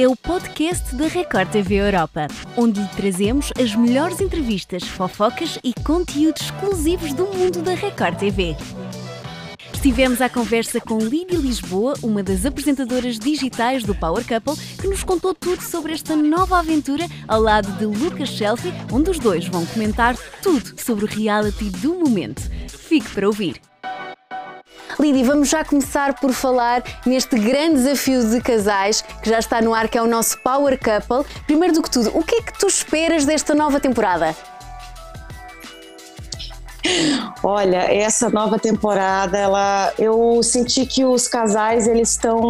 é o podcast da Record TV Europa, onde lhe trazemos as melhores entrevistas, fofocas e conteúdos exclusivos do mundo da Record TV. Estivemos à conversa com Lídia Lisboa, uma das apresentadoras digitais do Power Couple, que nos contou tudo sobre esta nova aventura ao lado de Lucas Shelby, onde os dois vão comentar tudo sobre o reality do momento. Fique para ouvir. Lídia, vamos já começar por falar neste grande desafio de casais que já está no ar, que é o nosso Power Couple. Primeiro do que tudo, o que é que tu esperas desta nova temporada? Olha, essa nova temporada, ela, eu senti que os casais eles estão,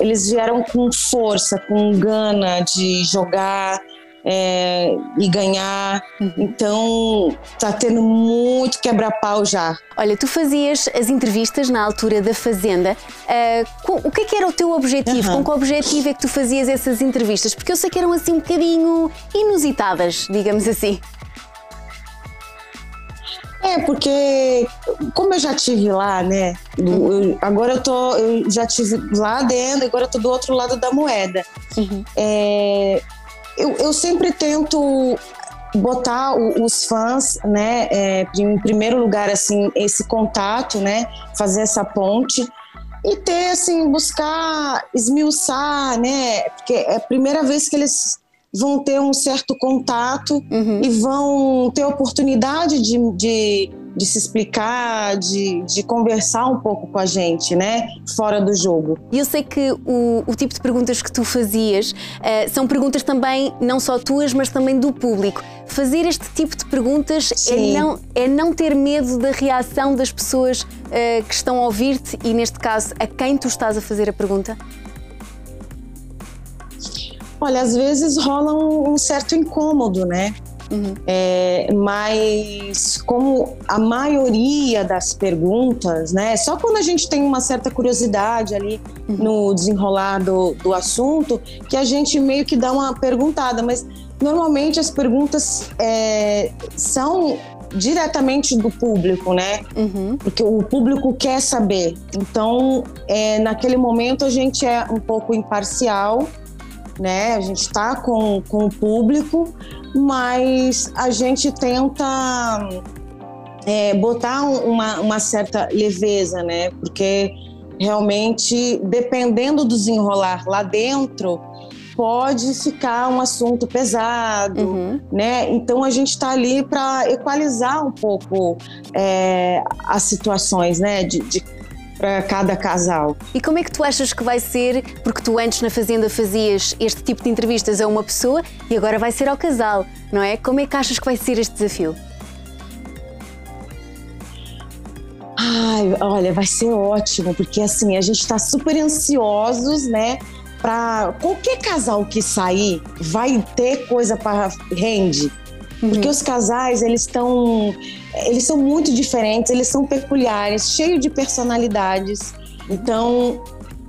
eles vieram com força, com gana de jogar, é, e ganhar. Uhum. Então tá tendo muito quebra-pau já. Olha, tu fazias as entrevistas na altura da Fazenda. Uh, com, o que é que era o teu objetivo? Uhum. Com que objetivo é que tu fazias essas entrevistas? Porque eu sei que eram assim um bocadinho inusitadas, digamos assim. É, porque como eu já tive lá, né? Eu, agora eu tô, eu já tive lá dentro, agora eu tô do outro lado da moeda. Uhum. É, eu, eu sempre tento botar os fãs, né, é, em primeiro lugar, assim, esse contato, né, fazer essa ponte e ter, assim, buscar esmiuçar, né, porque é a primeira vez que eles vão ter um certo contato uhum. e vão ter oportunidade de, de de se explicar, de, de conversar um pouco com a gente, né? Fora do jogo. E eu sei que o, o tipo de perguntas que tu fazias uh, são perguntas também não só tuas, mas também do público. Fazer este tipo de perguntas é não, é não ter medo da reação das pessoas uh, que estão a ouvir-te e, neste caso, a quem tu estás a fazer a pergunta? Olha, às vezes rola um, um certo incômodo, né? Uhum. É, mas como a maioria das perguntas, né, só quando a gente tem uma certa curiosidade ali uhum. no desenrolar do, do assunto, que a gente meio que dá uma perguntada, mas normalmente as perguntas é, são diretamente do público, né? Uhum. Porque o público quer saber. Então, é, naquele momento a gente é um pouco imparcial né? A gente está com, com o público, mas a gente tenta é, botar uma, uma certa leveza, né? Porque realmente, dependendo do desenrolar lá dentro, pode ficar um assunto pesado, uhum. né? Então a gente está ali para equalizar um pouco é, as situações, né? De, de para cada casal. E como é que tu achas que vai ser? Porque tu antes na Fazenda fazias este tipo de entrevistas a uma pessoa e agora vai ser ao casal, não é? Como é que achas que vai ser este desafio? Ai, olha, vai ser ótimo, porque assim, a gente está super ansiosos, né? Para qualquer casal que sair, vai ter coisa para rende. Porque uhum. os casais, eles estão eles são muito diferentes, eles são peculiares, cheios de personalidades. Então,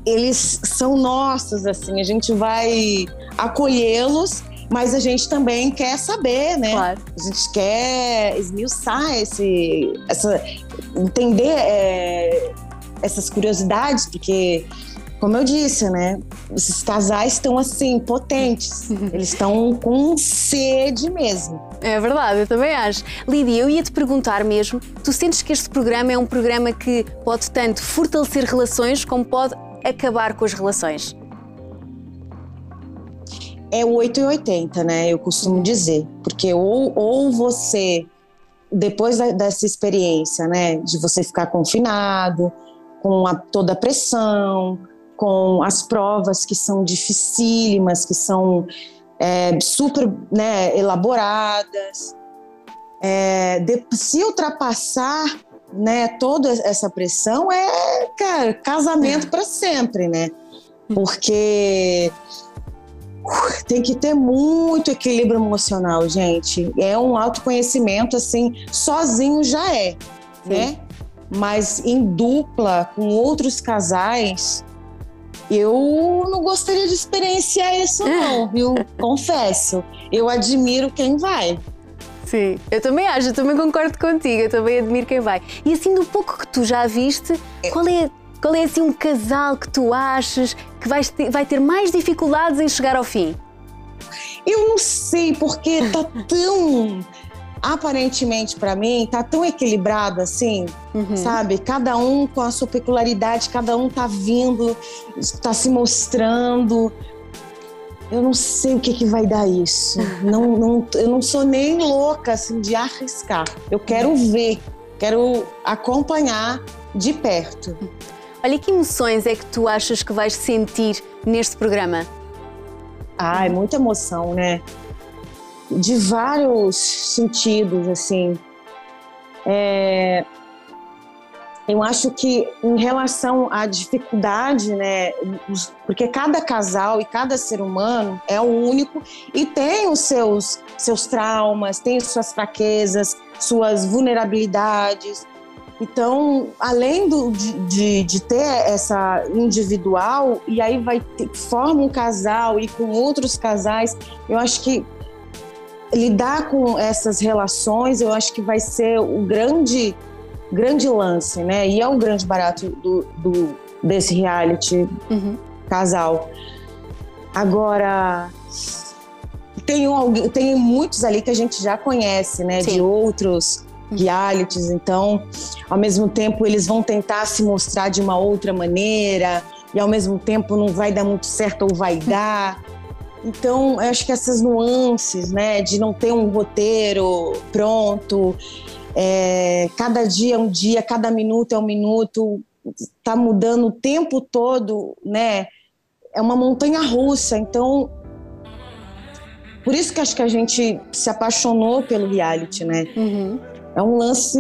eles são nossos, assim, a gente vai acolhê-los, mas a gente também quer saber, né? Claro. A gente quer esmiuçar esse, essa, entender é, essas curiosidades, porque como eu disse, né? Esses casais estão assim, potentes. Eles estão com sede mesmo. É verdade, eu também acho. Lídia, eu ia te perguntar mesmo: tu sentes que este programa é um programa que pode tanto fortalecer relações como pode acabar com as relações? É o 8 e 80, né? Eu costumo dizer. Porque ou, ou você, depois da, dessa experiência, né, de você ficar confinado, com a, toda a pressão, com as provas que são dificílimas, que são é, super né, elaboradas. É, de, se ultrapassar né, toda essa pressão, é cara, casamento para sempre, né? Porque uh, tem que ter muito equilíbrio emocional, gente. É um autoconhecimento, assim, sozinho já é, né? Mas em dupla, com outros casais, eu não gostaria de experienciar isso, não, viu? Confesso. Eu admiro quem vai. Sim, eu também acho, eu também concordo contigo, eu também admiro quem vai. E assim, do pouco que tu já viste, qual é Qual é assim um casal que tu achas que vai ter, vai ter mais dificuldades em chegar ao fim? Eu não sei, porque tá tão aparentemente para mim tá tão equilibrado assim, uhum. sabe? Cada um com a sua peculiaridade, cada um tá vindo, tá se mostrando. Eu não sei o que, que vai dar isso. não, não, eu não sou nem louca assim de arriscar. Eu quero ver, quero acompanhar de perto. Olha, que emoções é que tu achas que vais sentir neste programa? Ah, é muita emoção, né? De vários sentidos, assim. É, eu acho que em relação à dificuldade, né, porque cada casal e cada ser humano é único e tem os seus seus traumas, tem suas fraquezas, suas vulnerabilidades. Então, além do, de, de, de, ter essa individual, e aí vai ter, forma um casal e com outros casais, eu acho que lidar com essas relações, eu acho que vai ser o grande, grande lance, né? E é o grande barato do, do desse reality uhum. casal. Agora, tem, um, tem muitos ali que a gente já conhece, né? Sim. De outros uhum. realities. Então, ao mesmo tempo, eles vão tentar se mostrar de uma outra maneira e ao mesmo tempo não vai dar muito certo ou vai dar. Então, eu acho que essas nuances, né, de não ter um roteiro pronto, é, cada dia é um dia, cada minuto é um minuto, está mudando o tempo todo, né? É uma montanha russa. Então, por isso que acho que a gente se apaixonou pelo reality, né? Uhum. É um lance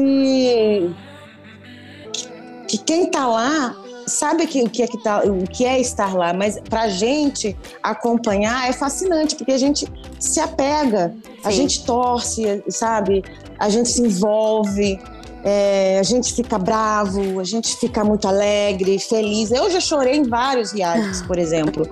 que, que quem está lá sabe que, o, que é que tá, o que é estar lá, mas para gente acompanhar é fascinante, porque a gente se apega, Sim. a gente torce, sabe? A gente se envolve. É, a gente fica bravo, a gente fica muito alegre, feliz. Eu já chorei em vários realities, por exemplo.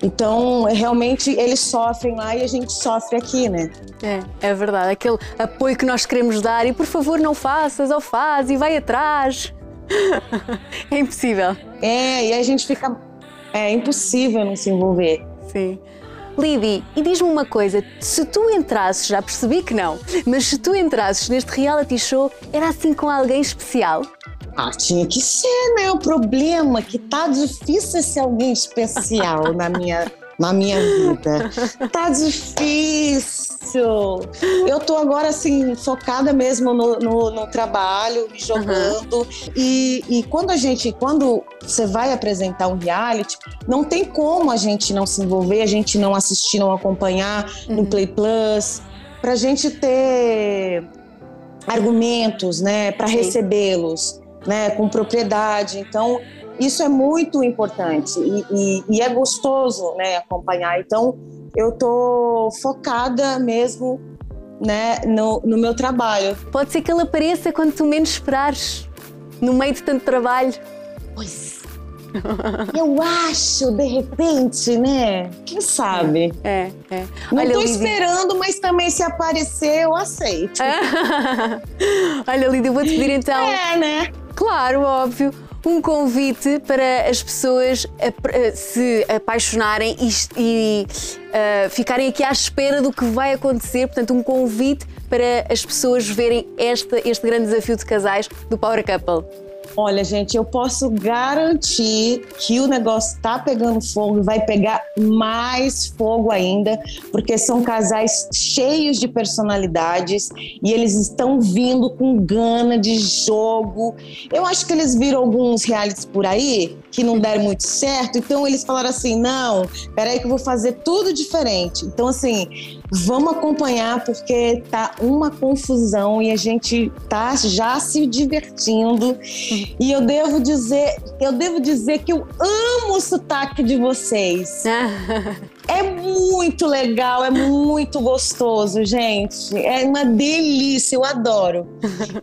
Então, realmente, eles sofrem lá e a gente sofre aqui, né? É, é verdade. Aquele apoio que nós queremos dar e, por favor, não faças ou faz e vai atrás é impossível. É, e a gente fica. É impossível não se envolver. Sim. Lidy, e diz-me uma coisa: se tu entrasses, já percebi que não, mas se tu entrasses neste reality show, era assim com alguém especial? Ah, tinha que ser, né? O problema é que tá difícil ser alguém especial na minha na minha vida. Tá difícil. Eu tô agora, assim, focada mesmo no, no, no trabalho, me jogando. Uhum. E, e quando a gente, quando você vai apresentar um reality, não tem como a gente não se envolver, a gente não assistir, não acompanhar uhum. no Play Plus, pra gente ter argumentos, né, para recebê-los, né, com propriedade. Então, isso é muito importante e, e, e é gostoso né, acompanhar. Então, eu estou focada mesmo né, no, no meu trabalho. Pode ser que ele apareça quando tu menos esperares, no meio de tanto trabalho. Pois. Eu acho, de repente, né? Quem sabe? É, é. Não Olha, tô Lídia... esperando, mas também se aparecer, eu aceito. Olha, Lídia, eu vou te pedir então. É, né? Claro, óbvio um convite para as pessoas se apaixonarem e, e uh, ficarem aqui à espera do que vai acontecer. Portanto, um convite para as pessoas verem este grande desafio de casais do Power Couple. Olha, gente, eu posso garantir que o negócio tá pegando fogo e vai pegar mais fogo ainda, porque são casais cheios de personalidades e eles estão vindo com gana de jogo. Eu acho que eles viram alguns realities por aí que não deram muito certo, então eles falaram assim: não, peraí que eu vou fazer tudo diferente. Então, assim, vamos acompanhar porque tá uma confusão e a gente tá já se divertindo. E eu devo dizer, eu devo dizer que eu amo o sotaque de vocês. é muito legal, é muito gostoso, gente. É uma delícia, eu adoro.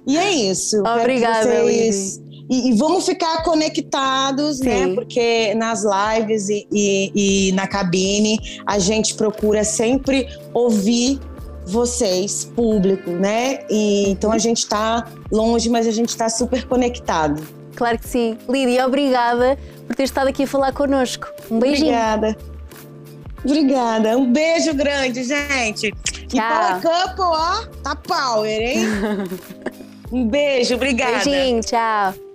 E é isso. Obrigada, vocês... E, e, vamos ficar conectados, né? Sim. né? Porque nas lives e, e, e na cabine a gente procura sempre ouvir vocês, público, né? E, então a gente está longe, mas a gente está super conectado. claro que sim. Lídia, obrigada por ter estado aqui a falar connosco. Um beijinho. Obrigada. Obrigada. Um beijo grande, gente. Tchau. E Power Couple, ó, tá power, hein? um beijo, obrigada. Beijinho, tchau.